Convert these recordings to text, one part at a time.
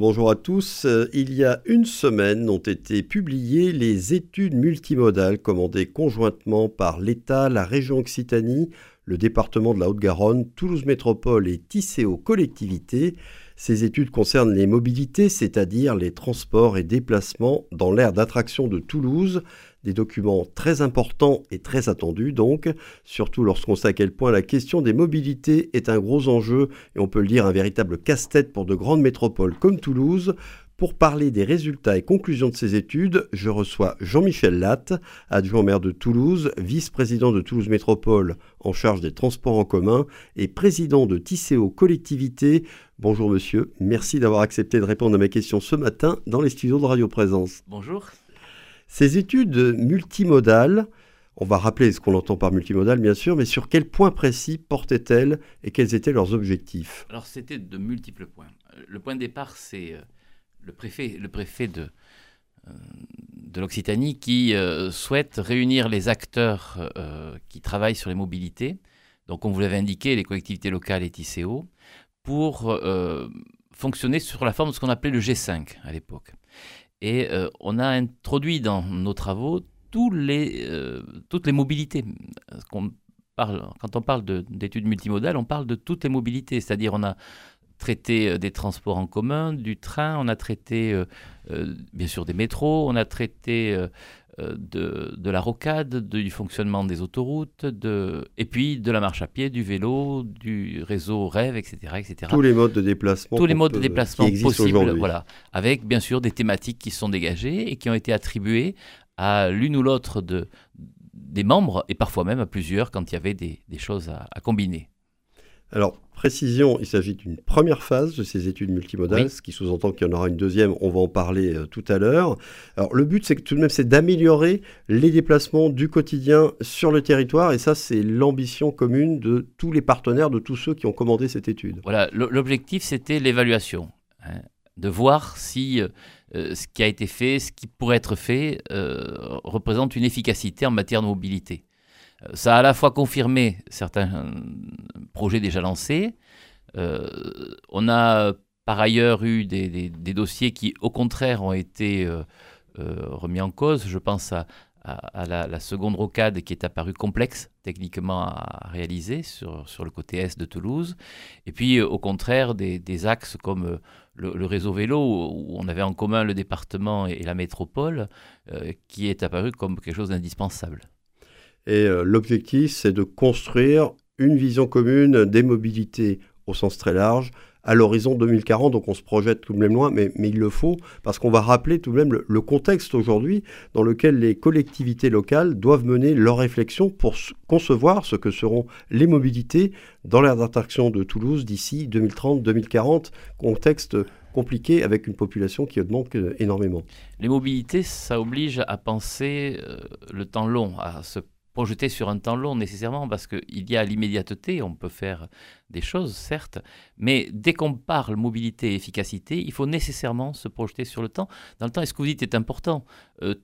Bonjour à tous. Euh, il y a une semaine ont été publiées les études multimodales commandées conjointement par l'État, la région Occitanie, le département de la Haute-Garonne, Toulouse Métropole et Tisséo Collectivité. Ces études concernent les mobilités, c'est-à-dire les transports et déplacements dans l'aire d'attraction de Toulouse, des documents très importants et très attendus donc, surtout lorsqu'on sait à quel point la question des mobilités est un gros enjeu et on peut le dire un véritable casse-tête pour de grandes métropoles comme Toulouse. Pour parler des résultats et conclusions de ces études, je reçois Jean-Michel Latte, adjoint maire de Toulouse, vice-président de Toulouse Métropole en charge des transports en commun et président de Tisséo Collectivité. Bonjour monsieur, merci d'avoir accepté de répondre à mes questions ce matin dans les studios de Radio Présence. Bonjour. Ces études multimodales, on va rappeler ce qu'on entend par multimodal, bien sûr, mais sur quel point précis portaient-elles et quels étaient leurs objectifs? Alors, c'était de multiples points. Le point de départ, c'est euh, le préfet, de, euh, l'Occitanie qui euh, souhaite réunir les acteurs qui travaillent sur les mobilités, donc on vous l'avait indiqué, les collectivités locales et TCO, pour fonctionner sur la forme de ce qu'on appelait le G5 à l'époque. Et euh, on a introduit dans nos travaux tous les, euh, toutes les mobilités. quand on parle d'études multimodales, on parle de toutes les mobilités. C'est-à-dire on a traité euh, des transports en commun, du train, on a traité bien sûr des métros, on a traité euh, de, la rocade, du fonctionnement des autoroutes, de, et puis de la marche à pied, du vélo, du réseau rêve, etc., etc. Tous les modes de déplacement. Tous les modes de déplacement possibles, voilà, avec bien sûr des thématiques qui sont dégagées et qui ont été attribuées à l'une ou l'autre de, des membres, et parfois même à plusieurs quand il y avait des, choses à combiner. Alors, précision, il s'agit d'une première phase de ces études multimodales, ce qui sous-entend qu'il y en aura une deuxième, on va en parler euh, tout à l'heure. Alors, le but, c'est que tout de même, c'est d'améliorer les déplacements du quotidien sur le territoire, et ça, c'est l'ambition commune de tous les partenaires, de tous ceux qui ont commandé cette étude. Voilà, l'objectif, c'était l'évaluation, hein, de voir si euh, euh, ce qui a été fait, ce qui pourrait être fait, représente une efficacité en matière de mobilité. Ça a à la fois confirmé certains euh, projets déjà lancés. Euh, on a par ailleurs eu des, dossiers qui, au contraire, ont été euh, remis en cause. Je pense à, la, seconde rocade qui est apparue complexe techniquement à réaliser sur, sur le côté est de Toulouse. Et puis, au contraire, des, axes comme le, réseau vélo, où on avait en commun le département et, la métropole, qui est apparu comme quelque chose d'indispensable. Et euh, l'objectif, c'est de construire une vision commune des mobilités au sens très large à l'horizon 2040. Donc on se projette tout de même loin, mais, il le faut parce qu'on va rappeler tout de même le, contexte aujourd'hui dans lequel les collectivités locales doivent mener leurs réflexions pour concevoir ce que seront les mobilités dans l'aire d'attraction de Toulouse d'ici 2030-2040. Contexte compliqué avec une population qui augmente euh, énormément. Les mobilités, ça oblige à penser euh, le temps long, à se projeter sur un temps long nécessairement, parce qu'il y a l'immédiateté, on peut faire des choses, certes, mais dès qu'on parle mobilité et efficacité, il faut nécessairement se projeter sur le temps. Dans le temps, et ce que vous dites est important? Euh,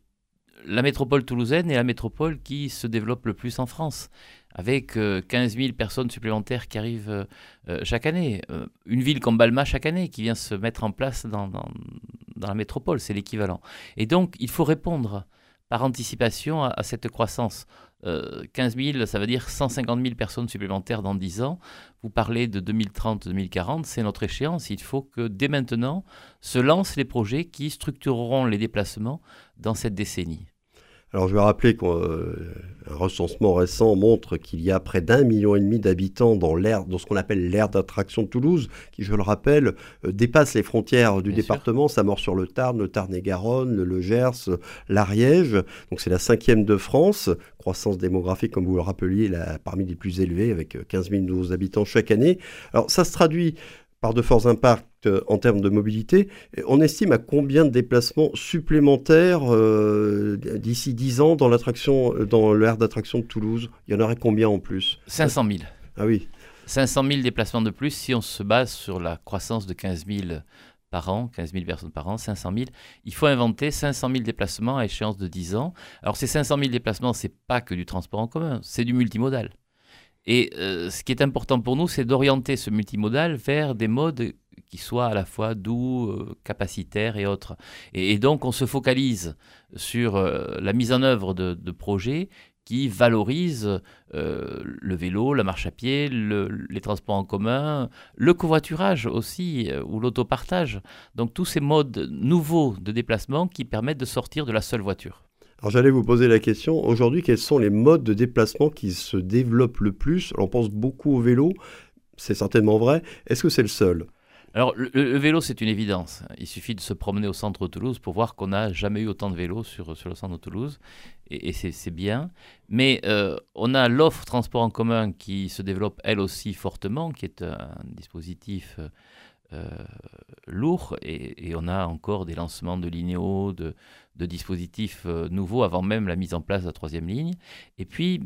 la métropole toulousaine est la métropole qui se développe le plus en France, avec 15 euh, 000 personnes supplémentaires qui arrivent euh, chaque année. une ville comme Balma chaque année qui vient se mettre en place dans, dans, dans la métropole, c'est l'équivalent. Et donc, il faut répondre par anticipation à, cette croissance. 15 euh, 000, ça veut dire 150 000 personnes supplémentaires dans 10 ans. Vous parlez de 2030-2040, c'est notre échéance. Il faut que dès maintenant se lancent les projets qui structureront les déplacements dans cette décennie. Alors je vais rappeler qu'un euh, recensement récent montre qu'il y a près d'un million et demi d'habitants dans l'aire, dans ce qu'on appelle l'aire d'attraction de Toulouse, qui, je le rappelle, euh, dépasse les frontières du département. Ça mord sur le Tarn, le Tarn-et-Garonne, le, Gers, l'Ariège. Donc c'est la cinquième de France. Croissance démographique, comme vous le rappeliez, parmi les plus élevées, avec 15 000 nouveaux habitants chaque année. Alors ça se traduit par de forts impacts euh, en termes de mobilité. On estime à combien de déplacements supplémentaires euh, d'ici 10 ans dans l'attraction, euh, dans l'aire d'attraction de Toulouse? Il y en aurait combien en plus? 500 000. Ah oui. 500 000 déplacements de plus si on se base sur la croissance de 15 000 par an, 15 000 personnes par an, 500 000. Il faut inventer 500 000 déplacements à échéance de 10 ans. Alors ces 500 000 déplacements, c'est pas que du transport en commun, c'est du multimodal. Et euh, ce qui est important pour nous, c'est d'orienter ce multimodal vers des modes qui soit à la fois doux, capacitaire et autres. Et, donc on se focalise sur la mise en œuvre de, projets qui valorise euh, le vélo, la marche à pied, les transports en commun, le covoiturage aussi, euh, ou l'autopartage. Donc tous ces modes nouveaux de déplacement qui permettent de sortir de la seule voiture. Alors j'allais vous poser la question, aujourd'hui quels sont les modes de déplacement qui se développent le plus? On pense beaucoup au vélo, c'est certainement vrai. Est-ce que c'est le seul? Alors, le, vélo, c'est une évidence. Il suffit de se promener au centre de Toulouse pour voir qu'on n'a jamais eu autant de vélos sur, sur le centre de Toulouse. Et, c'est bien. Mais euh, on a l'offre transport en commun qui se développe elle aussi fortement, qui est un dispositif euh, lourd. Et, on a encore des lancements de linéaux, de, de dispositifs euh, nouveaux avant même la mise en place de la troisième ligne. Et puis,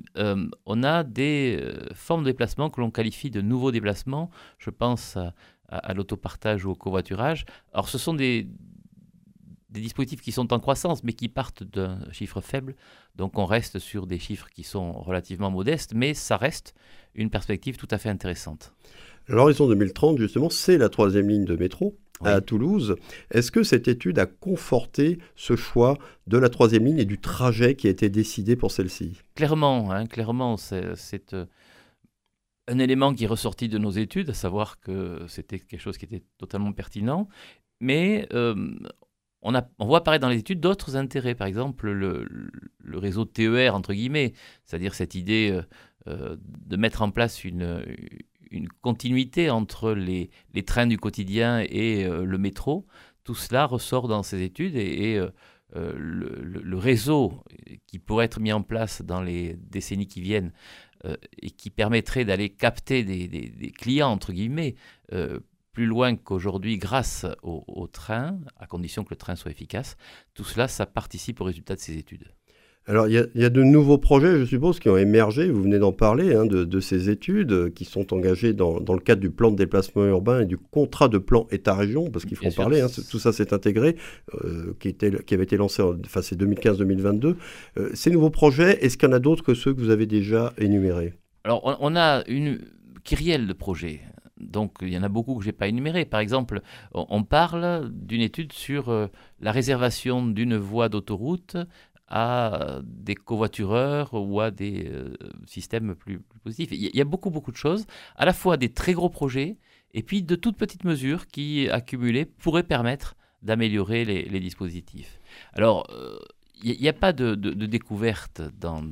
on a des formes de déplacement que l'on qualifie de nouveaux déplacements. Je pense à à, l'autopartage ou au covoiturage. Alors ce sont des, des dispositifs qui sont en croissance, mais qui partent d'un chiffre faible. Donc on reste sur des chiffres qui sont relativement modestes, mais ça reste une perspective tout à fait intéressante. L'horizon 2030, justement, c'est la troisième ligne de métro à Toulouse. Est-ce que cette étude a conforté ce choix de la troisième ligne et du trajet qui a été décidé pour celle-ci? Clairement, hein, clairement, c'est euh, un élément qui est ressorti de nos études, à savoir que c'était quelque chose qui était totalement pertinent, mais euh, on, voit apparaître dans les études d'autres intérêts, par exemple le, réseau TER, entre guillemets, c'est-à-dire cette idée euh, euh, de mettre en place une, continuité entre les, les, trains du quotidien et le métro. Tout cela ressort dans ces études et, le, le, réseau qui pourrait être mis en place dans les décennies qui viennent euh, et qui permettrait d'aller capter des, clients, entre guillemets, euh, plus loin qu'aujourd'hui grâce au, train, à condition que le train soit efficace. Tout cela, ça participe au résultat de ces études. Alors, il y, a de nouveaux projets, je suppose, qui ont émergé, vous venez d'en parler, hein, de, ces études euh, qui sont engagées dans, le cadre du plan de déplacement urbain et du contrat de plan État-région, parce qu'il faut en parler, hein, tout ça s'est intégré, euh, qui, était, qui avait été lancé, enfin c'est 2015-2022. Euh, ces nouveaux projets, est-ce qu'il y en a d'autres que ceux que vous avez déjà énumérés? Alors, on, a une kyrielle de projets. Donc il y en a beaucoup que je n'ai pas énumérés. Par exemple, on parle d'une étude sur la réservation d'une voie d'autoroute à des covoitureurs ou à des euh, systèmes plus, positifs. Il y a beaucoup, beaucoup de choses, à la fois des très gros projets et puis de toutes petites mesures qui, accumulées, pourraient permettre d'améliorer les, dispositifs. Alors, euh, il n'y a, pas de, découverte dans,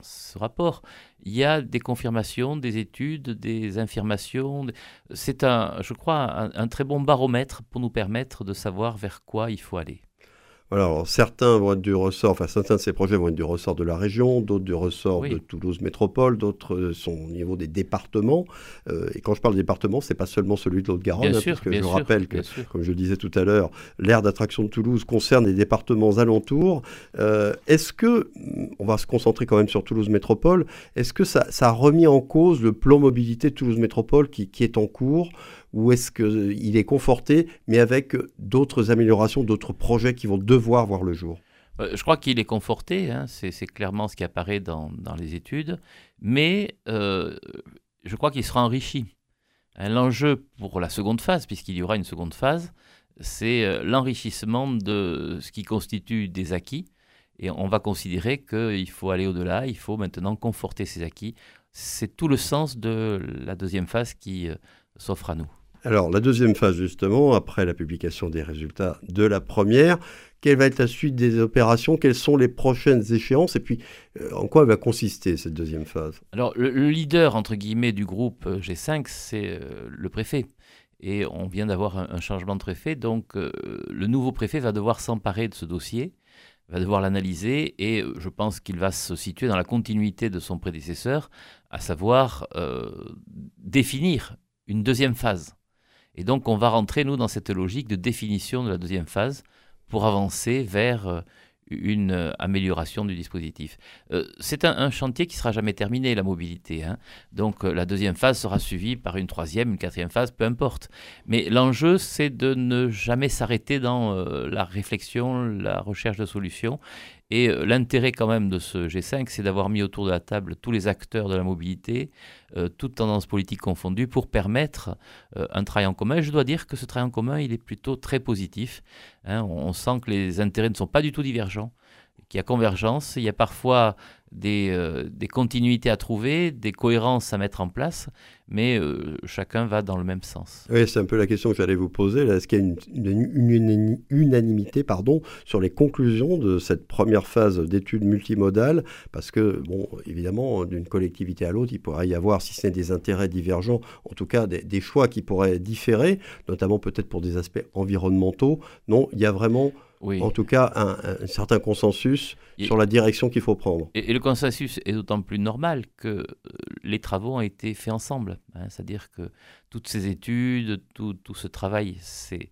ce rapport. Il y a des confirmations, des études, des infirmations. C'est, un, je crois, un très bon baromètre pour nous permettre de savoir vers quoi il faut aller. Alors, certains vont être du ressort, enfin, certains de ces projets vont être du ressort de la région, d'autres du ressort de Toulouse Métropole, d'autres euh, sont au niveau des départements. Euh, et quand je parle département, c'est pas seulement celui de l'Haute-Garonne, hein, parce que je rappelle que, comme je le disais tout à l'heure, l'aire d'attraction de Toulouse concerne les départements alentours. Euh, est-ce que, mm, on va se concentrer quand même sur Toulouse Métropole, est-ce que ça, a remis en cause le plan mobilité Toulouse Métropole qui, qui est en cours? Ou est-ce qu'il est conforté, mais avec d'autres améliorations, d'autres projets qui vont devoir voir le jour euh, je crois qu'il est conforté, hein, c'est clairement ce qui apparaît dans, les études, mais euh, je crois qu'il sera enrichi. Hein, l'enjeu pour la seconde phase, puisqu'il y aura une seconde phase, c'est euh, l'enrichissement de ce qui constitue des acquis, et on va considérer qu'il faut aller au-delà, il faut maintenant conforter ces acquis. C'est tout le sens de la deuxième phase qui s'offre à nous. Alors, la deuxième phase, justement, après la publication des résultats de la première, quelle va être la suite des opérations? Quelles sont les prochaines échéances? Et puis, euh, en quoi va consister cette deuxième phase? Alors, le, leader, entre guillemets, du groupe euh, G5, c'est euh, le préfet. Et on vient d'avoir un, changement de préfet, donc le nouveau préfet va devoir s'emparer de ce dossier, va devoir l'analyser, et je pense qu'il va se situer dans la continuité de son prédécesseur, à savoir définir une deuxième phase. Et donc on va rentrer, nous, dans cette logique de définition de la deuxième phase pour avancer vers euh, une euh, amélioration du dispositif. Euh, c'est un, chantier qui sera jamais terminé, la mobilité. Hein. Donc la deuxième phase sera suivie par une troisième, une quatrième phase, peu importe. Mais l'enjeu, c'est de ne jamais s'arrêter dans la réflexion, la recherche de solutions. Et euh, l'intérêt quand même de ce G5, c'est d'avoir mis autour de la table tous les acteurs de la mobilité, euh, toutes tendances politiques confondues, pour permettre euh, un travail en commun. Et je dois dire que ce travail en commun, il est plutôt très positif. Hein. on sent que les intérêts ne sont pas du tout divergents qu'il y a convergence, il y a parfois des, euh, des, continuités à trouver, des cohérences à mettre en place, mais euh, chacun va dans le même sens. Oui, c'est un peu la question que j'allais vous poser. Est-ce qu'il y a une, unanimité pardon, sur les conclusions de cette première phase d'études multimodales? Parce que, bon, évidemment, d'une collectivité à l'autre, il pourrait y avoir, si ce n'est des intérêts divergents, en tout cas des choix qui pourraient différer, notamment peut-être pour des aspects environnementaux. Non, il y a vraiment en tout cas un, certain consensus sur la direction qu'il faut prendre. Et, le consensus est d'autant plus normal que euh, les travaux ont été faits ensemble. Hein. C'est-à-dire que toutes ces études, tout, ce travail s'est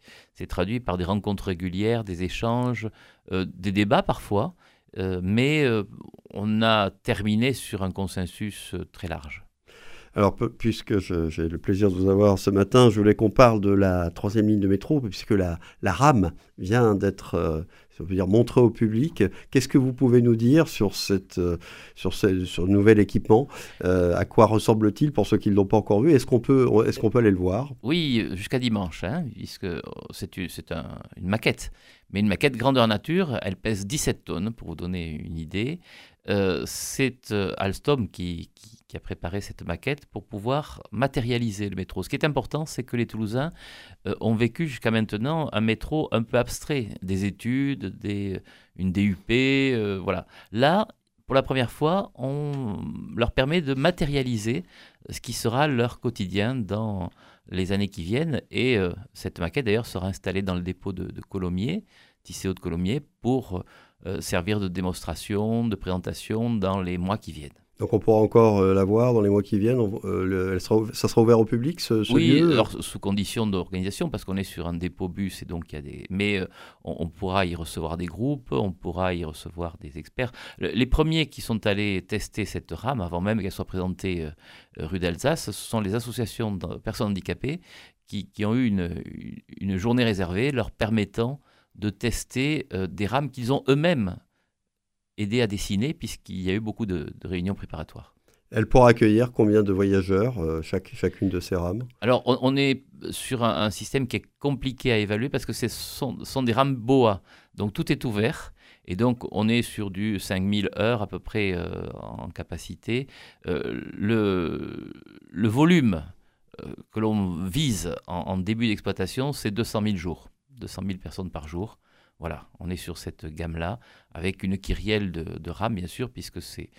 traduit par des rencontres régulières, des échanges, euh, des débats parfois, euh, mais on a terminé sur un consensus très large. Alors, puisque j'ai le plaisir de vous avoir ce matin, je voulais qu'on parle de la troisième ligne de métro, puisque la, rame vient d'être, euh, montrée au public. Qu'est-ce que vous pouvez nous dire sur, euh, ce, nouvel équipement? Euh, À quoi ressemble-t-il pour ceux qui ne l'ont pas encore vu? Est-ce qu'on peut, aller le voir? Oui, jusqu'à dimanche, hein, puisque c'est une maquette. Mais une maquette grandeur nature, elle pèse 17 tonnes, pour vous donner une idée. C'est Alstom qui, a préparé cette maquette pour pouvoir matérialiser le métro. Ce qui est important, c'est que les Toulousains euh, ont vécu jusqu'à maintenant un métro un peu abstrait, des études, des, une DUP, euh, voilà. Là, pour la première fois, on leur permet de matérialiser ce qui sera leur quotidien dans les années qui viennent. Et euh, cette maquette, d'ailleurs, sera installée dans le dépôt de, de Colomiers, Tisséo de Colomiers, pour servir de démonstration, de présentation dans les mois qui viennent. Donc on pourra encore euh, la voir dans les mois qui viennent. Euh, elle sera, ça sera ouvert au public ce, ce oui, lieu alors, sous condition d'organisation parce qu'on est sur un dépôt bus et donc il y a des. Mais euh, on, pourra y recevoir des groupes, on pourra y recevoir des experts. les premiers qui sont allés tester cette rame avant même qu'elle soit présentée rue d'Alsace, ce sont les associations de personnes handicapées qui, qui ont eu une, une, journée réservée leur permettant de tester des rames qu'ils ont eux-mêmes aider à dessiner, puisqu'il y a eu beaucoup de, réunions préparatoires. Elle pourra accueillir combien de voyageurs, euh, chaque, chacune de ces rames? Alors, on, est sur un, système qui est compliqué à évaluer parce que ce sont, sont, des rames BOA. Donc, tout est ouvert. Et donc, on est sur du 5000 heures à peu près euh, en capacité. Euh, le, le, volume que l'on vise en, en début d'exploitation, c'est 200 000 jours. 200 000 personnes par jour. Voilà, on est sur cette gamme-là, avec une kyrielle de, de rames, bien sûr, puisque c'est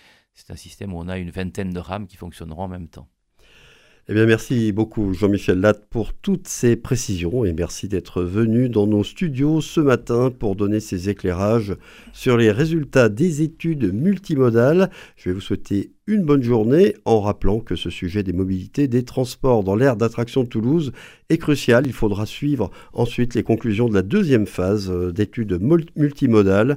un système où on a une vingtaine de rames qui fonctionneront en même temps. Eh bien, merci beaucoup Jean-Michel Latte pour toutes ces précisions et merci d'être venu dans nos studios ce matin pour donner ces éclairages sur les résultats des études multimodales. Je vais vous souhaiter une bonne journée en rappelant que ce sujet des mobilités, des transports dans l'aire d'attraction de Toulouse est crucial. Il faudra suivre ensuite les conclusions de la deuxième phase euh, d'études multimodales